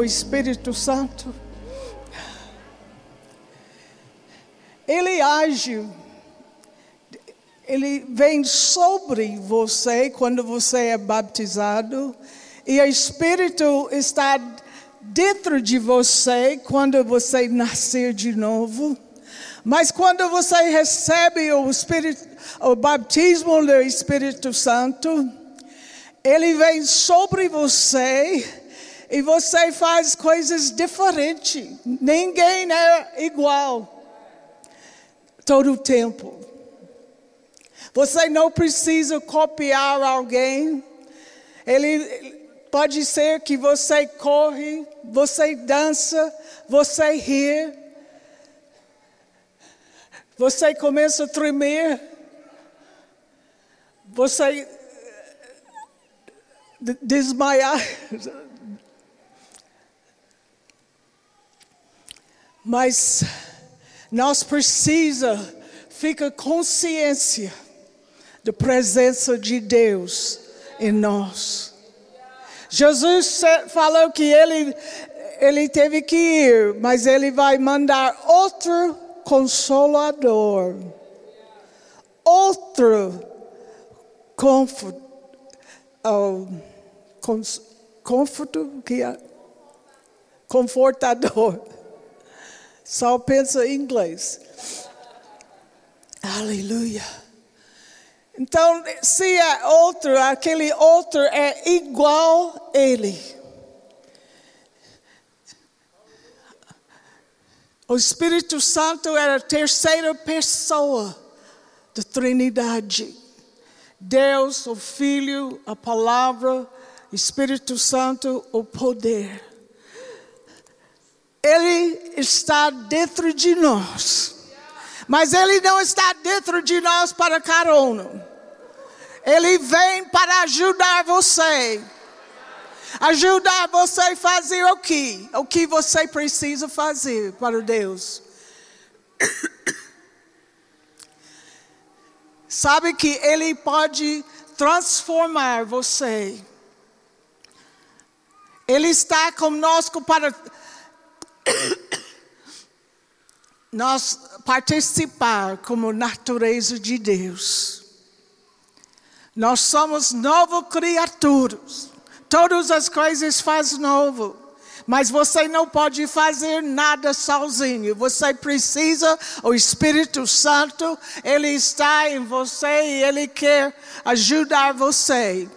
o Espírito Santo? Ele age, ele vem sobre você quando você é baptizado, e o Espírito está dentro de você quando você nascer de novo. Mas quando você recebe o, Espírito, o batismo do Espírito Santo, ele vem sobre você e você faz coisas diferentes. Ninguém é igual todo o tempo. Você não precisa copiar alguém. Ele pode ser que você corre, você dança, você ri. Você começa a tremer. Você desmaiar. Mas nós precisa ficar consciência da presença de Deus em nós. Jesus falou que ele, ele teve que ir, mas ele vai mandar outro consolador, outro confort, oh, cons, conforto, que é? confortador. Só pensa em inglês. Aleluia. Então, se é outro, aquele outro é igual a ele. O Espírito Santo era a terceira pessoa da Trindade. Deus, o Filho, a Palavra, Espírito Santo, o poder. Ele está dentro de nós. Mas Ele não está dentro de nós para carona. Ele vem para ajudar você. Ajudar você a fazer o que? O que você precisa fazer para Deus. Sabe que Ele pode transformar você. Ele está conosco para nós participar como natureza de Deus. Nós somos novas criaturas. Todas as coisas faz novo. Mas você não pode fazer nada sozinho. Você precisa, o Espírito Santo, ele está em você e ele quer ajudar você.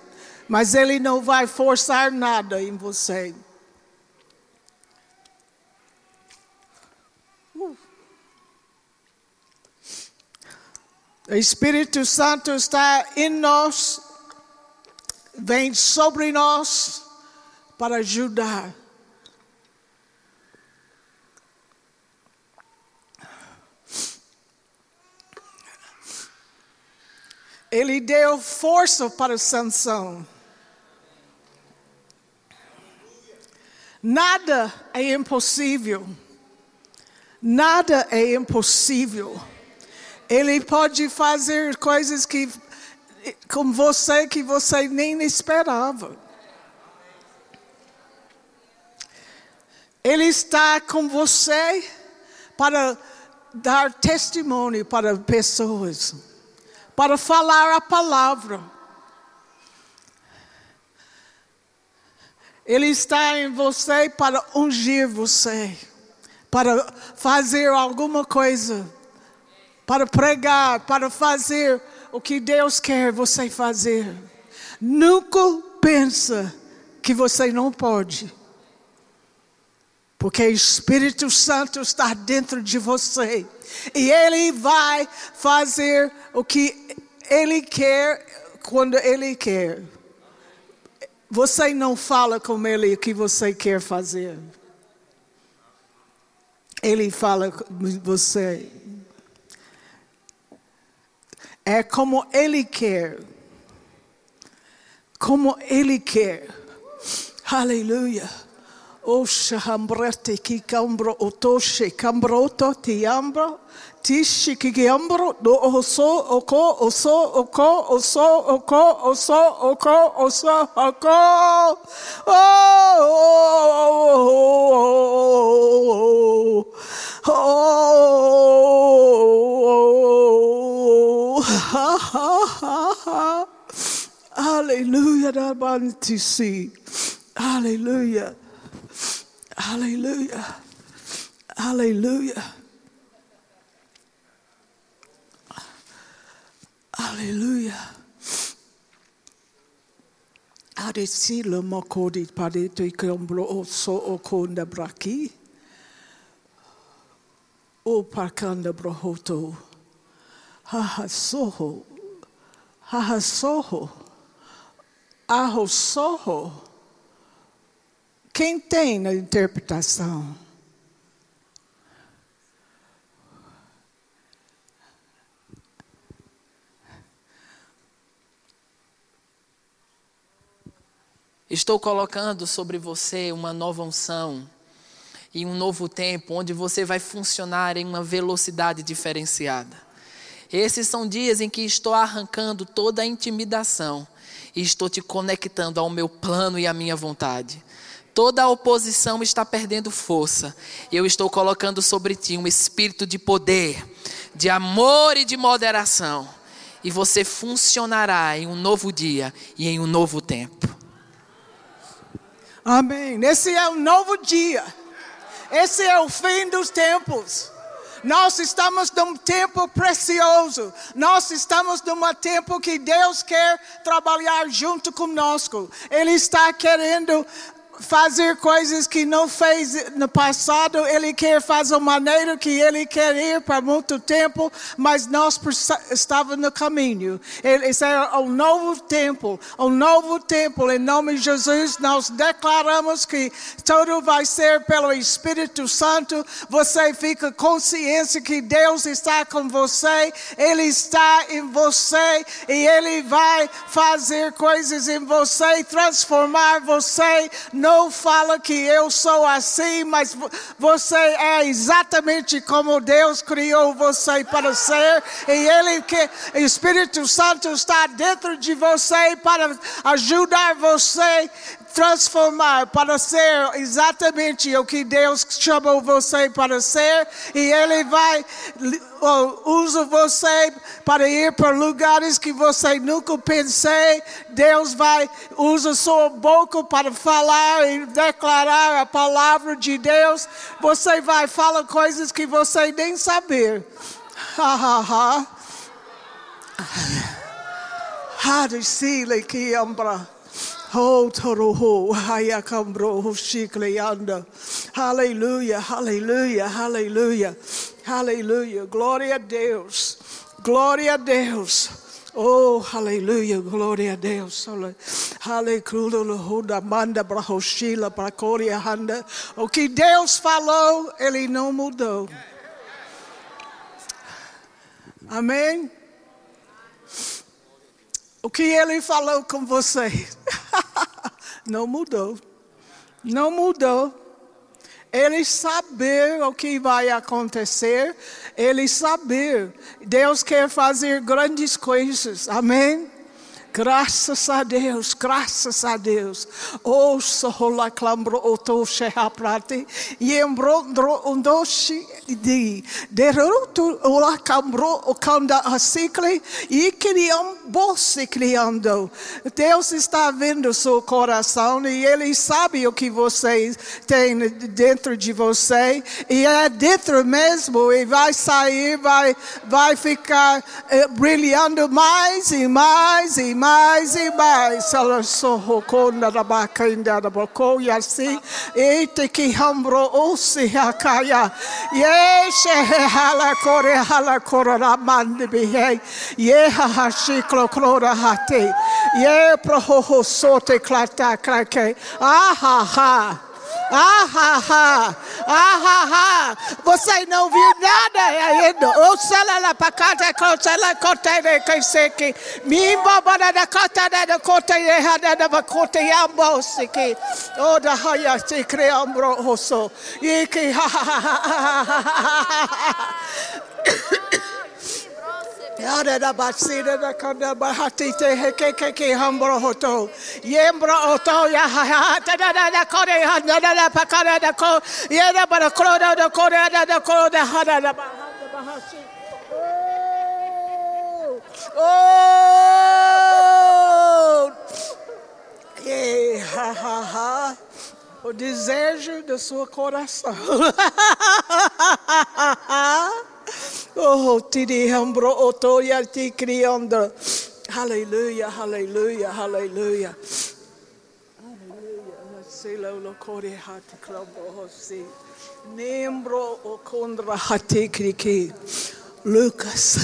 Mas ele não vai forçar nada em você. O Espírito Santo está em nós, vem sobre nós para ajudar. Ele deu força para Sansão. Nada é impossível. Nada é impossível. Ele pode fazer coisas que com você que você nem esperava. Ele está com você para dar testemunho para pessoas, para falar a palavra. Ele está em você para ungir você, para fazer alguma coisa para pregar, para fazer o que Deus quer você fazer. Nunca pensa que você não pode. Porque o Espírito Santo está dentro de você. E Ele vai fazer o que Ele quer quando Ele quer. Você não fala com Ele o que você quer fazer. Ele fala com você. É como Ele quer. Como Ele quer. Aleluia. O shahambrete ki kambro otoshe kambroto ti ambro. Tishi ki ambro do oso oko oso oko oso oko oso oko oso oko. Oh, oh, oh, ha, ha, ha, ha. Hallelujah, that one to see. Hallelujah. Hallelujah. Hallelujah. Hallelujah. Aresi le mokodi pade te kombro o so o konda braki. O parkanda brohoto. Haha soho. Haha soho. Aho soho. Quem tem a interpretação? Estou colocando sobre você uma nova unção e um novo tempo onde você vai funcionar em uma velocidade diferenciada. Esses são dias em que estou arrancando toda a intimidação e estou te conectando ao meu plano e à minha vontade. Toda a oposição está perdendo força. Eu estou colocando sobre ti um espírito de poder, de amor e de moderação. E você funcionará em um novo dia e em um novo tempo. Amém. Esse é um novo dia. Esse é o fim dos tempos. Nós estamos num tempo precioso. Nós estamos num tempo que Deus quer trabalhar junto conosco. Ele está querendo fazer coisas que não fez no passado, Ele quer fazer uma maneira que Ele quer ir para muito tempo, mas nós estávamos no caminho. Esse é um novo tempo, um novo tempo. Em nome de Jesus, nós declaramos que tudo vai ser pelo Espírito Santo. Você fica consciência que Deus está com você, Ele está em você e Ele vai fazer coisas em você, transformar você não fala que eu sou assim, mas você é exatamente como Deus criou você para ser, e Ele que o Espírito Santo está dentro de você para ajudar você transformar para ser exatamente o que Deus chamou você para ser, e Ele vai usa você para ir para lugares que você nunca pensei. Deus vai usa sua boca para falar e declarar a palavra de Deus. Você vai falar coisas que você nem saber. Ha ha ha. Ha de que ambra. Hallelujah, hallelujah, hallelujah, hallelujah. Glória a Deus, glória a Deus. Oh, aleluia, glória a Deus. Aleluia, manda para Roshila, para Corianda. O que Deus falou, Ele não mudou. Amém? O que Ele falou com você? Não mudou. Não mudou. Ele saber o que vai acontecer, ele saber. Deus quer fazer grandes coisas. Amém? Graças a Deus, graças a Deus. O sohola clambro oto shehaprati. Yembrondro undoshi di. Derutu ola cambro o kanda asikli. E criam bolse criando. Deus está vendo seu coração e Ele sabe o que você tem dentro de você. E é dentro mesmo. E vai sair, vai, vai ficar eh, brilhando mais e mais e mais mais e mais. Ela sorroconda da baca ainda da boco e assim. Eite que hambro o se hakaya. Yeshe hala kore hala korora mande bihe. Ye ha shiklo klora hate. Ye proho sote klata krake. Ah ha ha. Ah, ha, ha. Ah, ha, ha. Você não viu nada ainda. O sala la pacata, sala corta de que. Mimba bana da corta da corta e hada da e ambo se que. O da haya se creambro oso. E que ha ha ha ha ha ha ha. Yada da basida da kada bahati te heke ke ke hambro hoto. Yembro hoto ya ha ha ta da da da kore ha da da da pakara da ko. Yada bara kro da da kore da da kro da ha da da bahati. Oh! Yeah, ha ha ha. O desejo do seu coração. Oh, tiri hambro otoya ti criando. Hallelujah, hallelujah, hallelujah. Hallelujah. Sela lo kore hati klabo hosi. Nembro o kondra hati kriki. Lucas.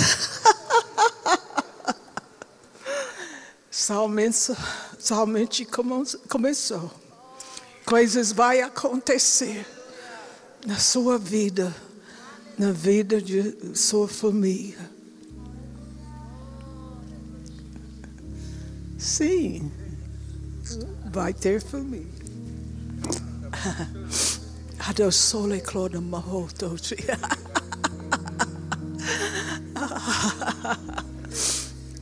Somente começou. Coisas vai acontecer na sua vida na vida de sua família. Sim, vai ter família. Ado sole cloda mahoto.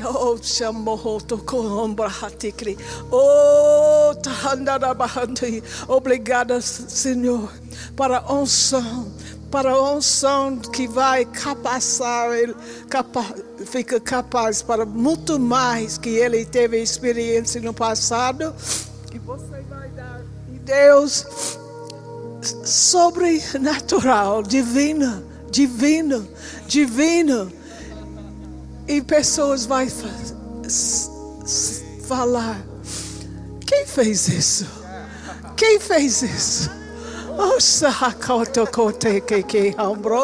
Oh, chamohoto combra hatikri. Oh, tahandara bahanti. Obrigada, Senhor, para a unção para a unção que vai capacitar ele, capa, fica capaz para muito mais que ele teve experiência no passado. E você vai dar. E Deus sobrenatural, divino, divino, divino. E pessoas vão falar: quem fez isso? Quem fez isso? Oh, hambro.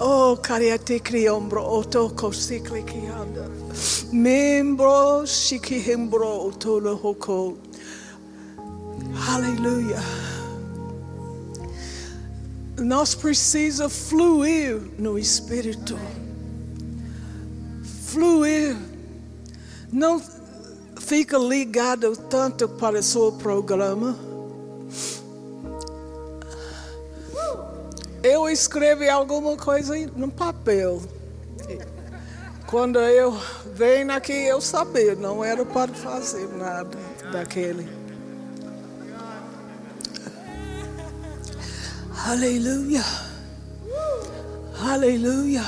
Oh, kariate kriombro oto kosikli kianda. Membro shiki hembro otolo hoko. Hallelujah. Nós precisa fluir no Espírito. Fluir. Não fica ligado tanto para o seu programa. Eu escrevi alguma coisa no papel. Quando eu venho aqui, eu sabia, não era para fazer nada daquele. Aleluia. Aleluia.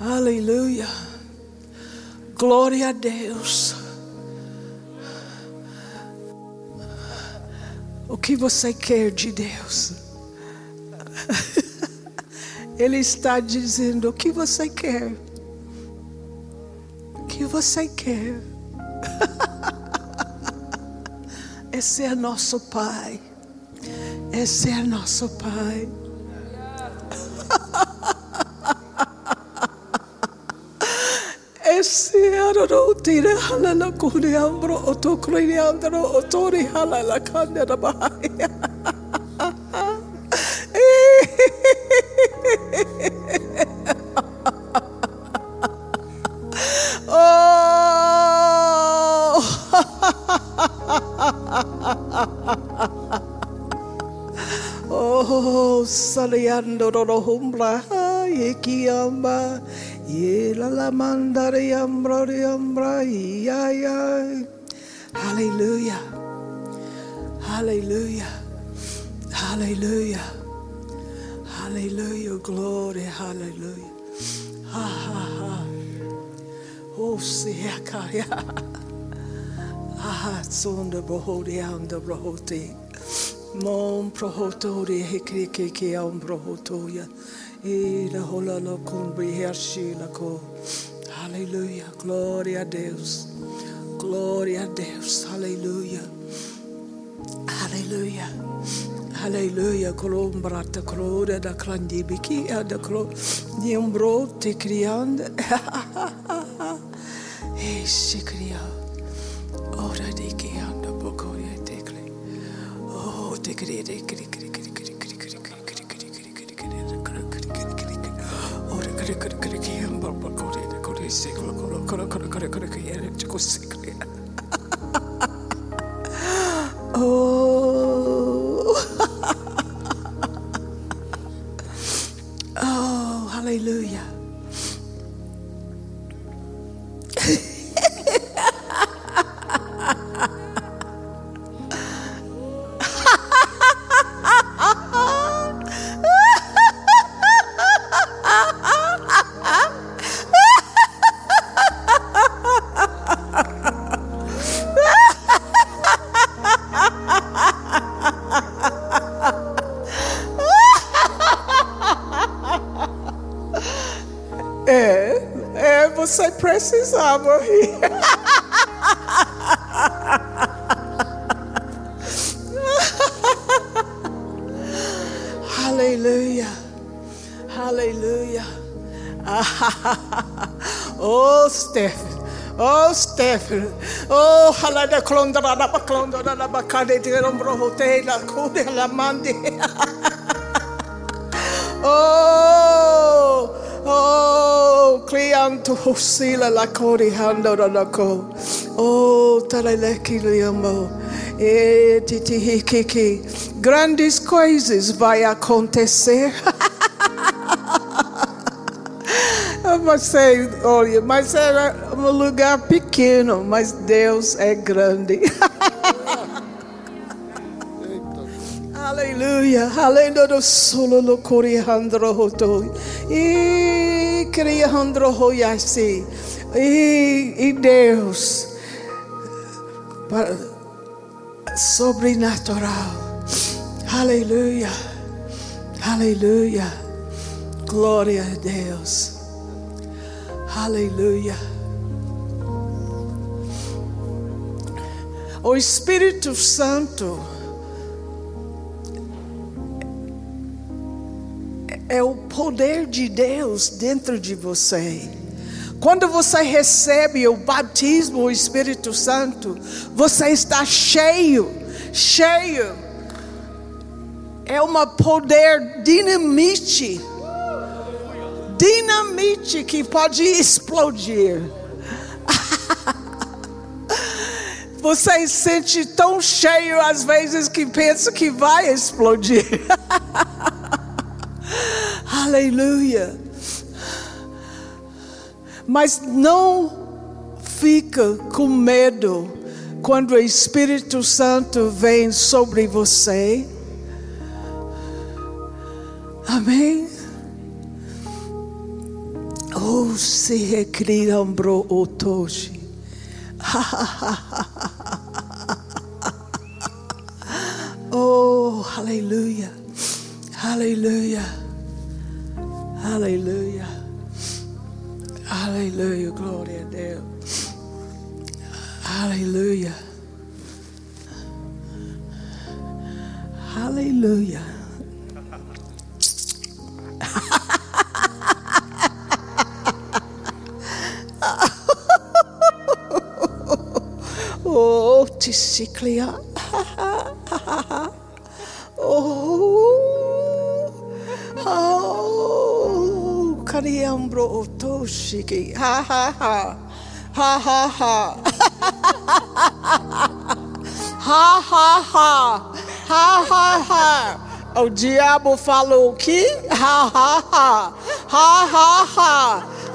Aleluia. Glória a Deus. O que você quer de Deus? Ele está dizendo: O que você quer? O você quer? É nosso Pai. É nosso Pai. Era o. Oh, saliando ro humbla, yekiamba. Yela la mandare yambra yambra ya ya. Hallelujah. Hallelujah. Hallelujah. Hallelujah. Glory. Hallelujah. Ha ha ha. Oh, siakaya. Ah, sonda brohodi anda Mom prohoto re hekre ke ke aum prohoto ya. E la hola no kumbi hershi la ko. Hallelujah. Gloria a Deus. Gloria a Deus. Hallelujah. Hallelujah. Hallelujah. Colombrata crore da grandi bichia da cro di un brotte criando. E si criando. Sick. Stephen. Oh, halada klondra da klondra da bakade de rombro hotel la kude la mande. Oh, oh, clianto hosila la cori hando da la co. Oh, talaleki liamo. E titi hikiki. Grandes coisas vai acontecer. Mas sei, olha, mas era um lugar pequeno, mas Deus é grande. Aleluia, aleluia, solo lo coriandro hoto. E criandro hoyasi. E, Deus, sobrenatural. Aleluia, aleluia. Glória a Deus. Aleluia. O Espírito Santo é o poder de Deus dentro de você. Quando você recebe o batismo, o Espírito Santo, você está cheio, cheio. É um poder dinamite dinamite que pode explodir. Você se sente tão cheio às vezes que pensa que vai explodir. Aleluia. Mas não fica com medo quando o Espírito Santo vem sobre você. Amém. Oh, se recriambro otoshi. oh, Hallelujah. Hallelujah. Hallelujah. Hallelujah. Gloria, to Hallelujah. Hallelujah. oh, to see. otoshiki. Ha ha ha. Ha ha ha. Ha ha ha. Ha ha ha. O diabo falou o quê? Ha ha ha. Ha ha ha.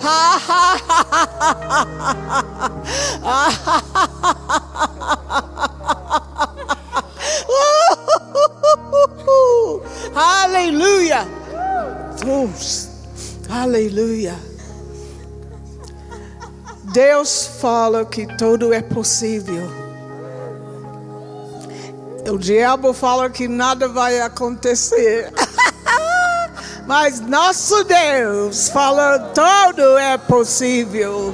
Ha ha ha. Aleluia. Deus. Aleluia. Deus fala que tudo é possível. O diabo fala que nada vai acontecer. Mas nosso Deus fala tudo é possível.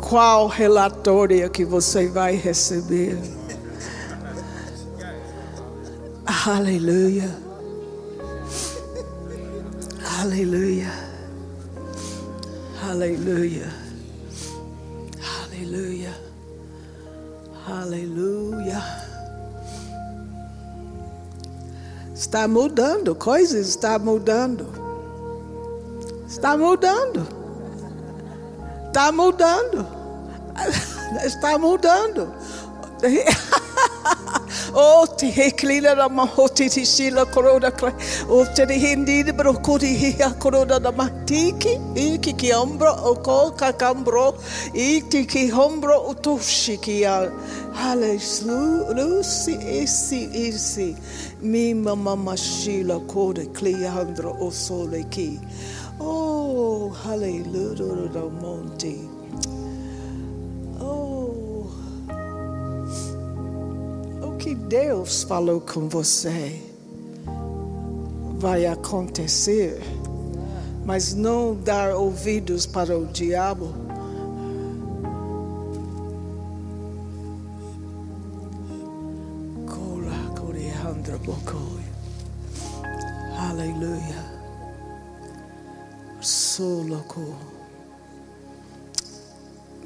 Qual relatório que você vai receber? Aleluia. Aleluia. Aleluia. Aleluia. Aleluia. Está mudando, coisas está mudando. Está mudando. Está mudando. Está mudando. Oh, te heklila na mahoti ti sila korona kla. Oh, te di hindi di bro kuri hiya korona na matiki. Iki ki ombro o ko kakambro. Iki ki hombro utushi ki ya. Hallelujah. Lucy isi isi. Mi mama mashila kore kliandro o sole ki. Oh, hallelujah. Monte. Oh. Que Deus falou com você vai acontecer, mas não dar ouvidos para o diabo. Aleluia. Solo.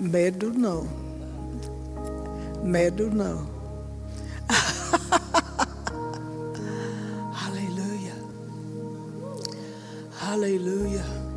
Medo não. Medo não. Hallelujah.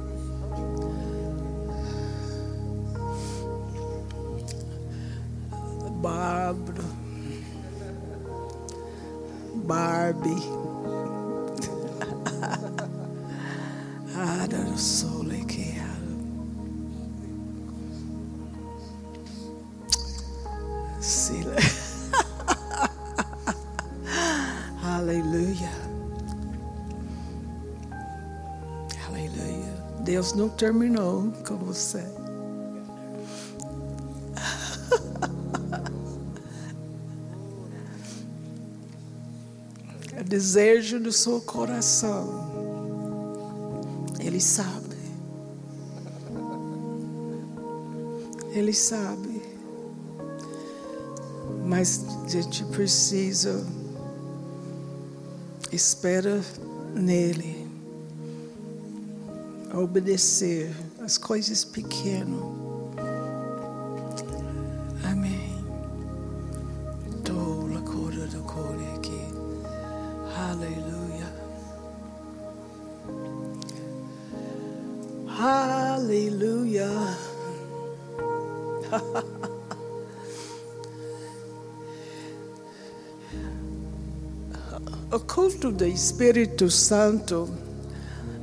Terminou com você. É desejo do seu coração. Ele sabe. Ele sabe. Mas a gente precisa espera nele, obedecer as coisas pequenas. Amém. Tola cura do core aqui. Aleluia. Aleluia. O culto do Espírito Santo,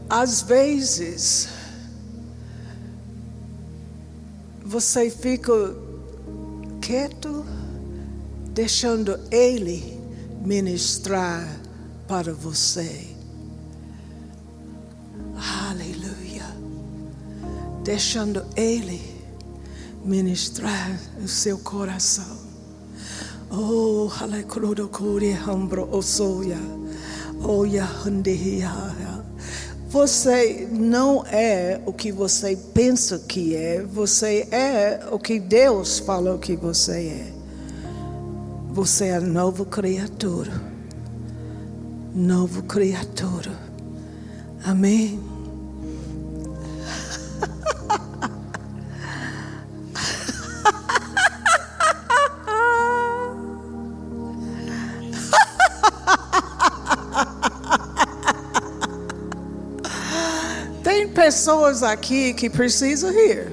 às vezes, você fica quieto, deixando Ele ministrar para você. Aleluia. Deixando Ele ministrar o seu coração. Oh, halekrodo kuri hambro osoya. Oya handehiya. Você não é o que você pensa que é, você é o que Deus falou que você é. Você é novo criatura. Novo criatura. Amém. Pessoas aqui que precisam rir.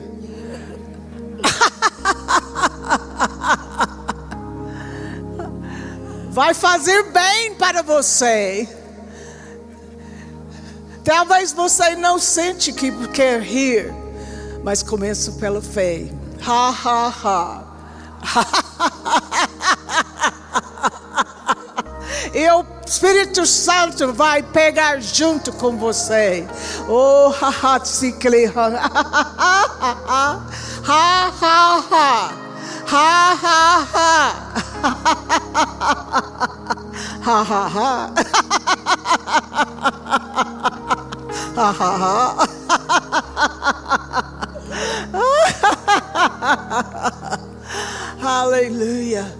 Vai fazer bem para você. Talvez você não sente que quer rir, mas começa pela fé. Ha ha ha. E o Espírito Santo vai pegar junto com você. Oh, ha ha, tsikli, ha. Ha ha ha. Ha ha ha. Ha ha ha. Ha ha ha. Hallelujah.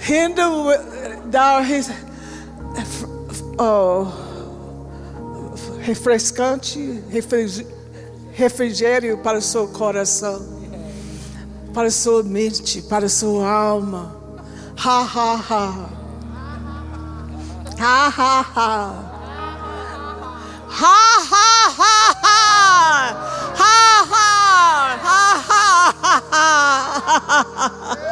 Hindu dar oh, refrescante, refres, refrigério para o seu coração, para a sua mente, para a sua alma. Ha, ha, ha. Ha, ha, ha. Ha, ha, ha, ha. Ha, ha. Ha, ha, ha,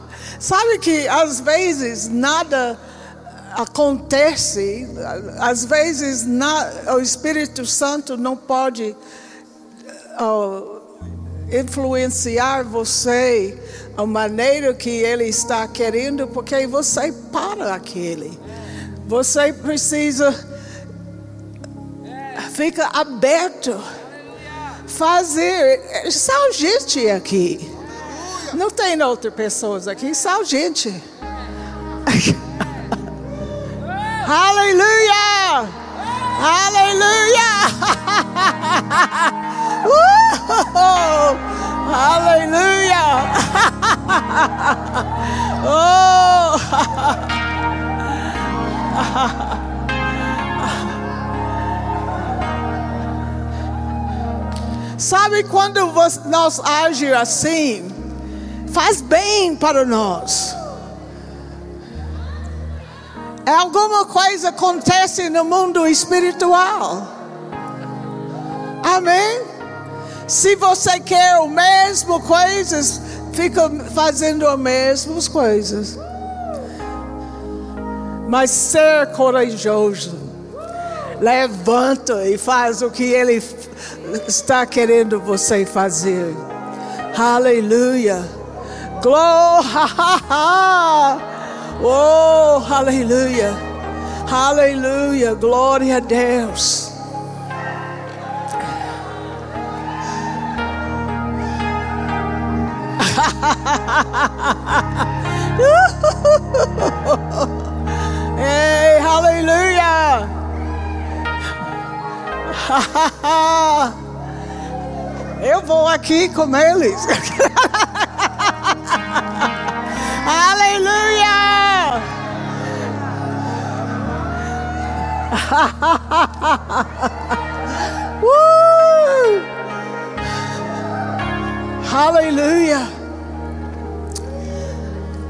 sabe que às vezes nada acontece, às vezes na, o Espírito Santo não pode influenciar você a maneira que ele está querendo, porque você para aquele. Você precisa fica aberto fazer. Só gente aqui. Não tem outras pessoas aqui, só gente. Aleluia! Aleluia! uh! Aleluia! oh! Sabe quando nós agimos assim, faz bem para nós. É alguma coisa acontece no mundo espiritual. Amém? Se você quer o mesmo coisas, fica fazendo as mesmas coisas. Mas ser corajoso, levanta e faz o que ele está querendo você fazer. Aleluia. Glória. Oh, aleluia. Aleluia. Glória a Deus. Ei, aleluia. Eu vou aqui com eles. uh! Aleluia!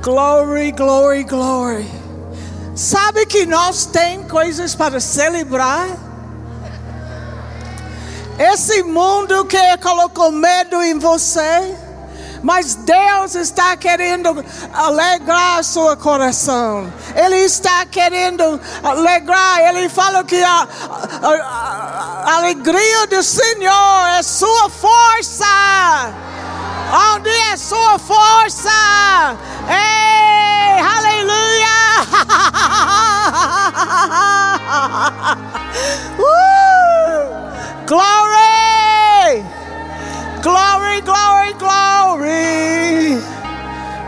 Glory, glory, glory. Sabe que nós tem coisas para celebrar? Esse mundo que colocou medo em você, mas Deus está querendo alegrar seu coração. Ele está querendo alegrar. Ele fala que a, a, a alegria do Senhor é sua força. Onde é sua força? Ei, aleluia! uh, glory! Glory, glory, glory!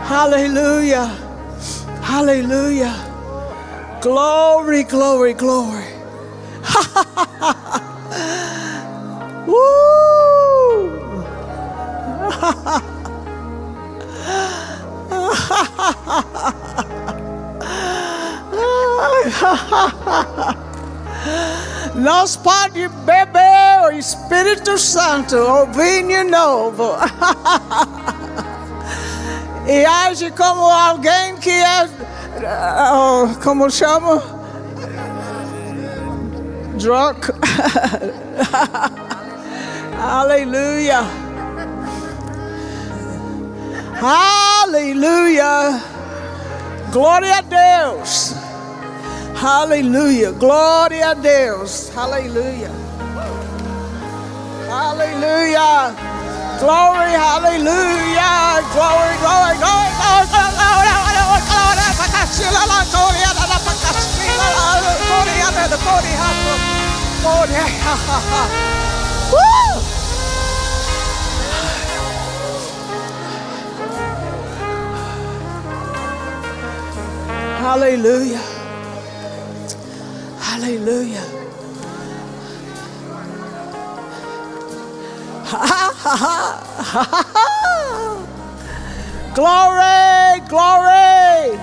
Hallelujah! Hallelujah! Glory, glory, glory! Woo! Nós Espírito Santo, novo. e age como alguém que é, como chama? Drunk. Aleluia. Aleluia. Glória a Deus. Aleluia. Glória a Deus. Aleluia. Aleluia. Glory, hallelujah. Glory, glory, glory, glory, glory, glory, glory, glory, Glory, glory, glory, glory! Glory, la Korea, Hallelujah. Hallelujah. Glória, glória.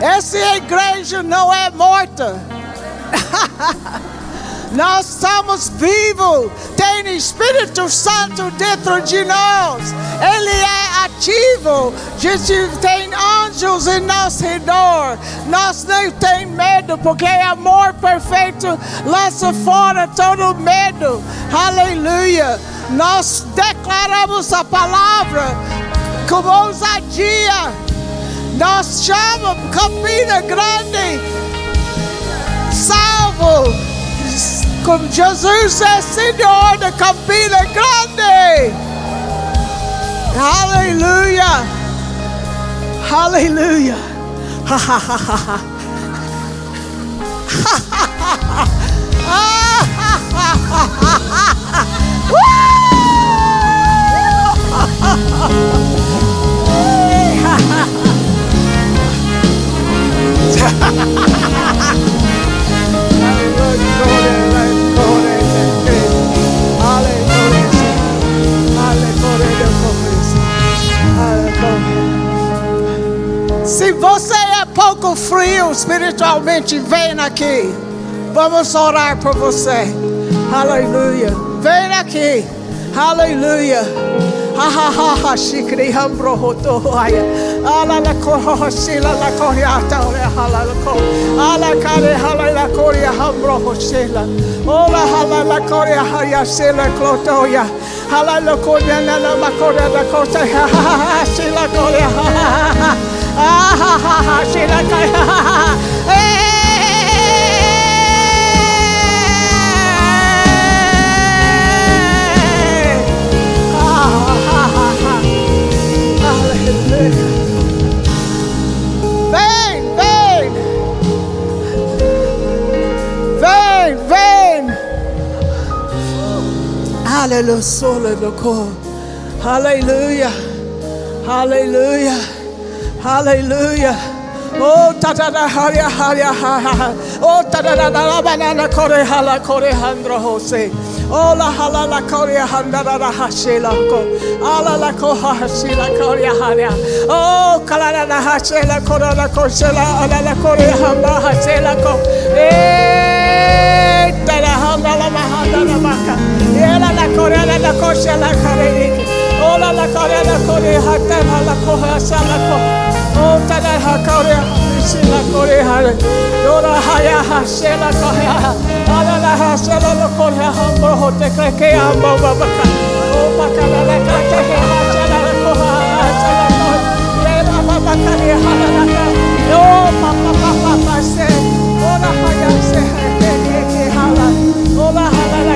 Essa igreja não é morta. Nós estamos vivos. Tem Espírito Santo dentro de nós. Ele é ativo. Gente tem anjos em nosso redor. Nós não temos medo, porque é amor perfeito lança fora todo medo. Aleluia. Nós declaramos a palavra com ousadia. Nós chamamos Campina Grande salvo. Como Jesus é Senhor da Campina Grande. Aleluia. Aleluia. Se você é pouco frio espiritualmente, vem aqui. Vamos orar por você. Aleluia. Vem aqui. Aleluia. Ha ha ha ha shikri hambro hoto haya. Ala la koho sila la koryata ole hala la ko. Ala kare hala la korya hambro hosila. Ola hala la sila la korya na la makorya la kota ha ha ha sila korya ha ha ha. Ah ha ha ha sila ha ha ha. Aleluia, solo loco. Aleluia. Aleluia. Aleluia. Oh, tatada haria haria ha ha ha. Oh, tatada la banana kore hala kore handro hose. Oh, la hala la kore handa la hashela ko. Ala la ko hashela kore haria. Oh, kala la hashela kore la koshela ala la kore hamba hashela ko. Eh, tada handa la mahanda la maka. Yela la corela la cosa la carerete. Ola la corela core hatama la coja sala co. Ota la hacore si la core hare. Dora haya ha sela coja. Ala la ha sela la coja hambo hote creke ambo babaka. Opa kala la kata he ha sela la coja sela coja. Yela babaka le hala la ka. Papa papa se. Ora haya se.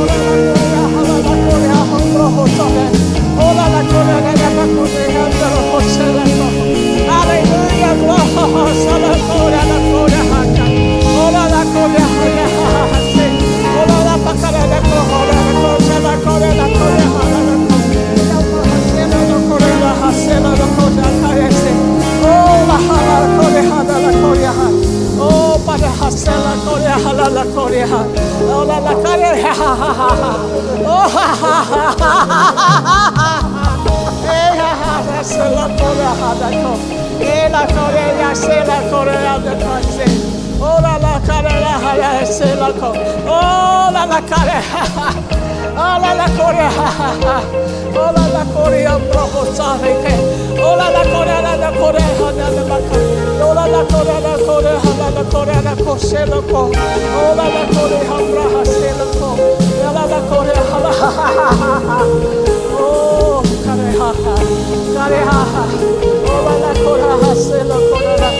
Ola la kore hala la kore hambro hosi. Ola la kore Oh, la la korea Ola la coria, ola la coria, bravo sare che, ola la coria, la la coria, la la bacca, ola la coria, la coria, la la coria, la coselo co, ola la coria, braha selo co, ola la coria, la oh, careha, careha, ola la coria, selo coria, la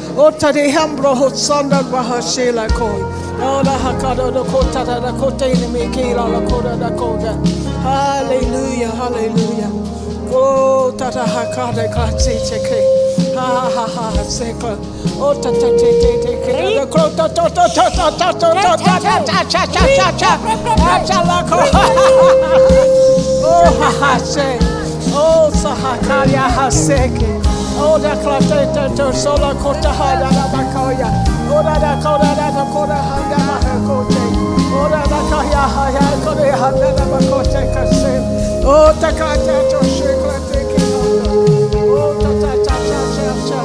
Ota de hambro hotsanda bahashila koi. Ola hakada da kota da kota ini mikila la kota da kota. Hallelujah, hallelujah. Oh, tata hakada kratsi cheke. Ha ha ha ha sekla. Oh, tata te te te te da kota to to to to to to to ta ta cha cha cha cha. Cha la ko. Oh, ha ha se. Oh, sahakaria haseke. Oh, da klate te te sola kota hada la bakoya. Oh, da da kota da da kota hada la hakote. Oh, da da kaya haya kota hada la bakote kase. Oh, ta kata to shekla te ke hada. Oh, ta ta ta ta ta ta.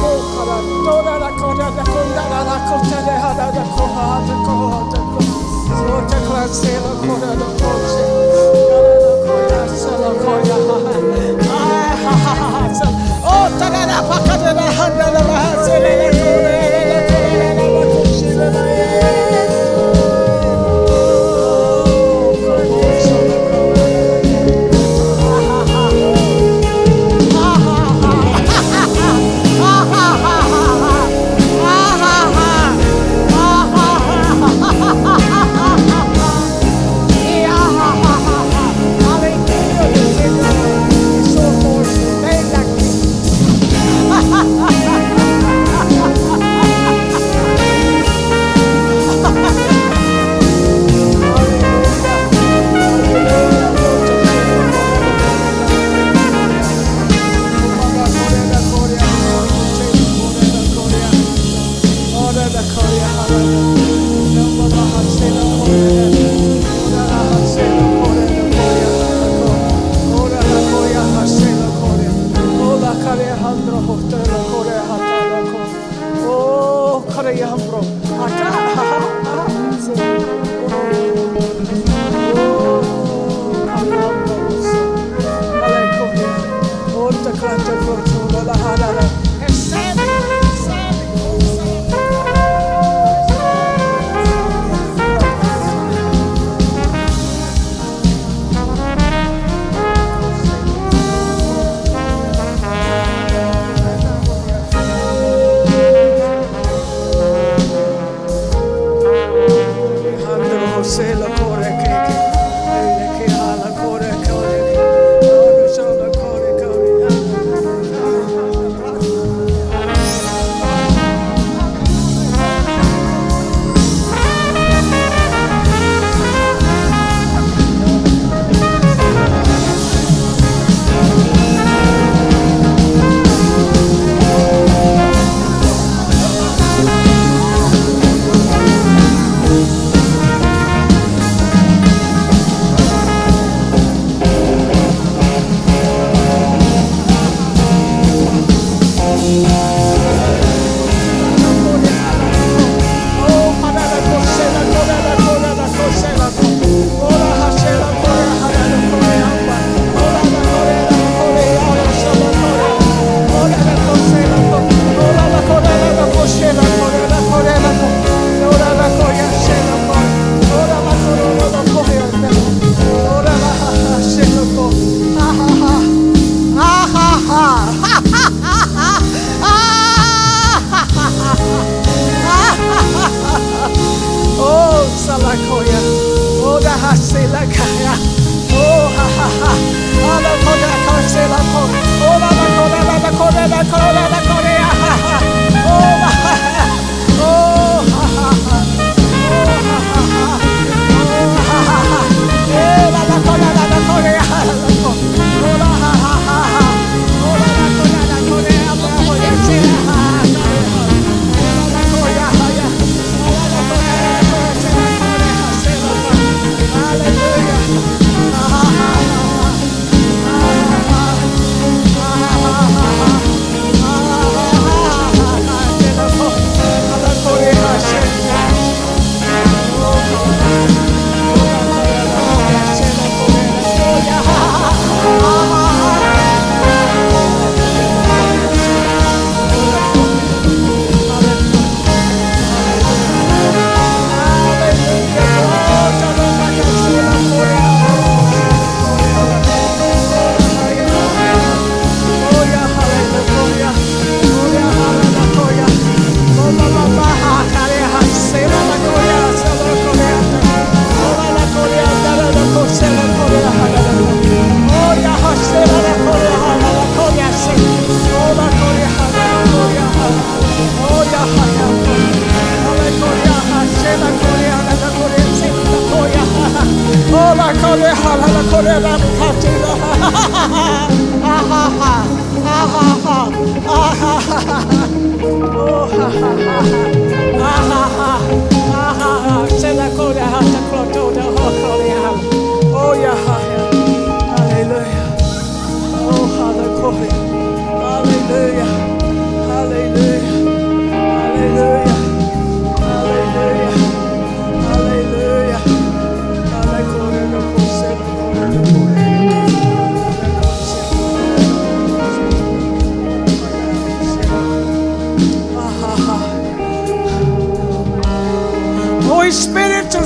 Oh, kara. Oh, da da kota da kota da da kota da hada da koha da koha da koha. Oh, ta klate la kota da kota. Oh, tarara pakada la handa la bahasele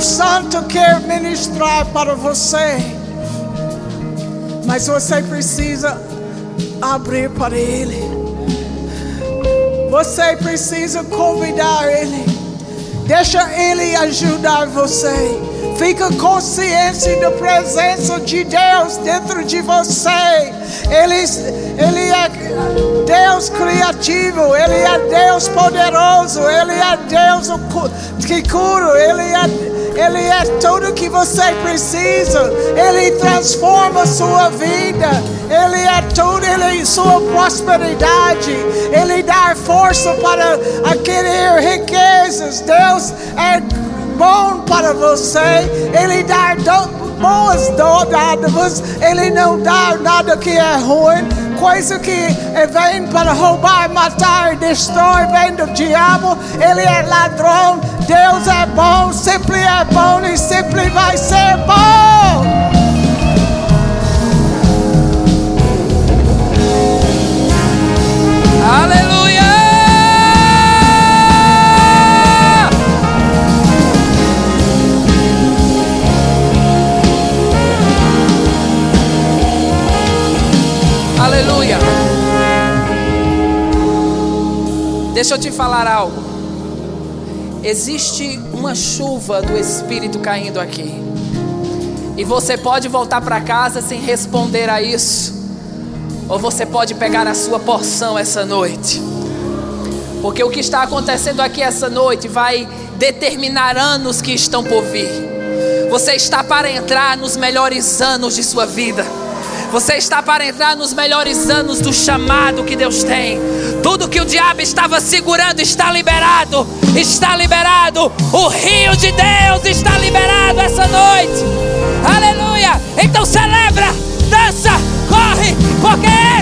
Santo quer ministrar para você, mas você precisa abrir para Ele. Você precisa convidar Ele. Deixa Ele ajudar você. Fica consciente da presença de Deus dentro de você. Ele, ele é Deus criativo, Ele é Deus poderoso, Ele é Deus que cura, Ele é ele é tudo que você precisa. Ele transforma sua vida. Ele é tudo, Ele é sua prosperidade. Ele dá força para adquirir riquezas. Deus é bom para você. Ele dá do, boas dádivas. Ele não dá nada que é ruim. Coisa que vem para roubar, matar, destruir, vem do diabo. Ele é ladrão. Deus é bom, sempre é bom e sempre vai ser bom. Aleluia! Aleluia! Deixa eu te falar algo. Existe uma chuva do Espírito caindo aqui. E você pode voltar para casa sem responder a isso. Ou você pode pegar a sua porção essa noite. Porque o que está acontecendo aqui essa noite vai determinar anos que estão por vir. Você está para entrar nos melhores anos de sua vida. Você está para entrar nos melhores anos do chamado que Deus tem. Tudo que o diabo estava segurando está liberado. Está liberado. O rio de Deus está liberado essa noite. Aleluia! Então celebra, dança, corre, porque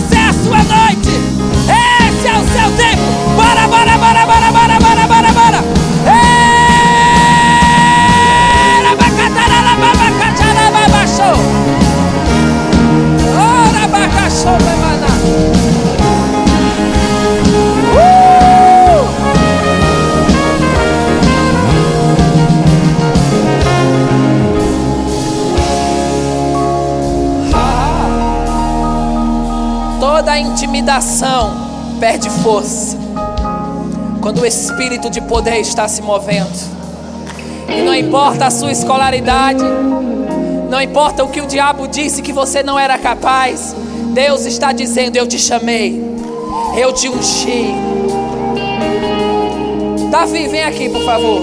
Toda intimidação perde força quando o espírito de poder está se movendo. E não importa a sua escolaridade, não importa o que o diabo disse que você não era capaz, Deus está dizendo: Eu te chamei, eu te ungi. Davi, vem aqui, por favor.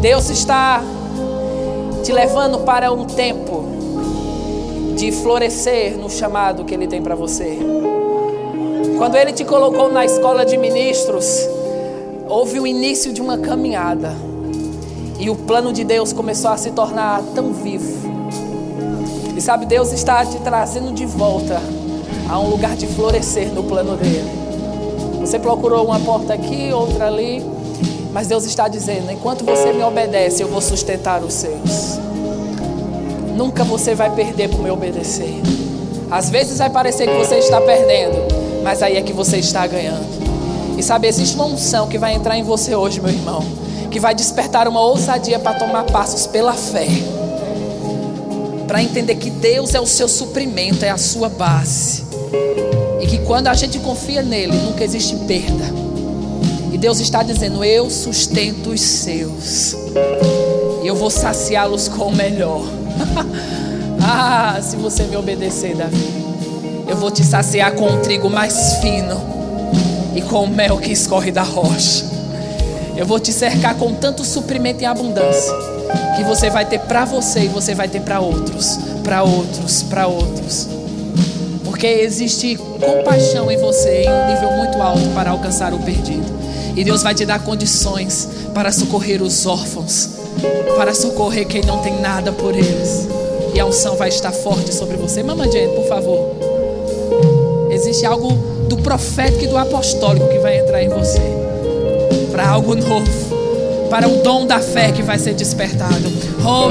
Deus está te levando para um tempo de florescer no chamado que Ele tem para você. Quando Ele te colocou na escola de ministros, houve o início de uma caminhada. E o plano de Deus começou a se tornar tão vivo. E sabe, Deus está te trazendo de volta a um lugar de florescer no plano dele. Você procurou uma porta aqui, outra ali. Mas Deus está dizendo: enquanto você me obedece, eu vou sustentar os seus. Nunca você vai perder por me obedecer. Às vezes vai parecer que você está perdendo, mas aí é que você está ganhando. E sabe, existe uma unção que vai entrar em você hoje, meu irmão, que vai despertar uma ousadia para tomar passos pela fé. Para entender que Deus é o seu suprimento, é a sua base. E que quando a gente confia nele, nunca existe perda. E Deus está dizendo: Eu sustento os seus. E eu vou saciá-los com o melhor. ah, se você me obedecer, Davi. Eu vou te saciar com o trigo mais fino e com o mel que escorre da rocha. Eu vou te cercar com tanto suprimento e abundância que você vai ter para você e você vai ter para outros, para outros, para outros. Porque existe compaixão em você em um nível muito alto para alcançar o perdido. E Deus vai te dar condições para socorrer os órfãos, para socorrer quem não tem nada por eles. E a unção vai estar forte sobre você. Mamãe Jane, por favor. Existe algo do profético e do apostólico que vai entrar em você. Para algo novo. Para o dom da fé que vai ser despertado. Oh,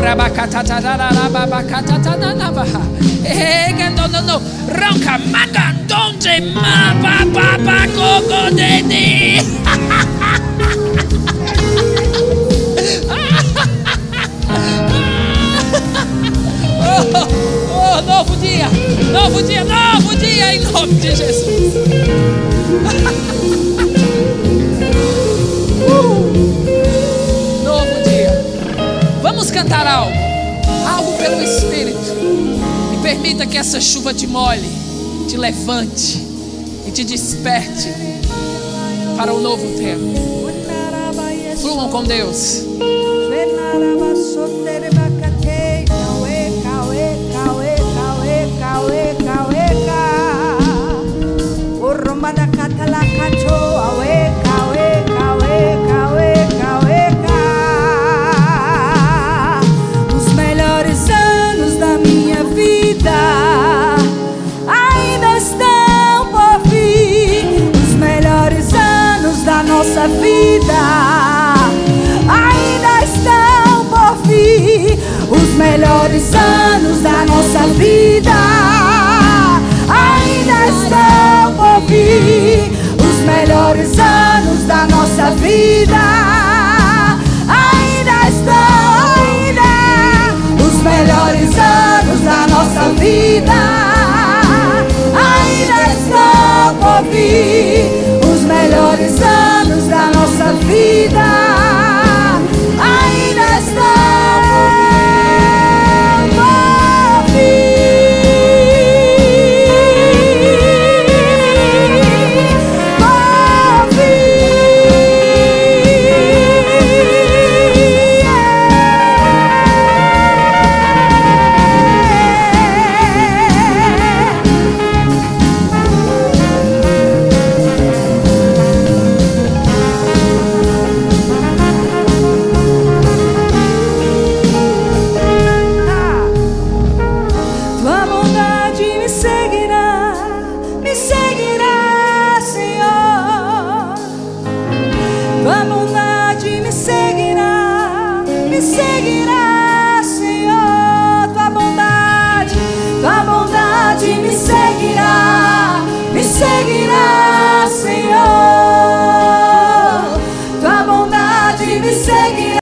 novo dia, novo dia, novo dia em nome de Jesus. Vamos cantar algo, algo pelo Espírito. E permita que essa chuva te molhe, te levante e te desperte para o um novo tempo. Fluam com Deus. Melhores anos da nossa vida vida. Ainda estão, ainda, os melhores anos da nossa vida. Ainda estão por vir, os melhores anos da nossa vida.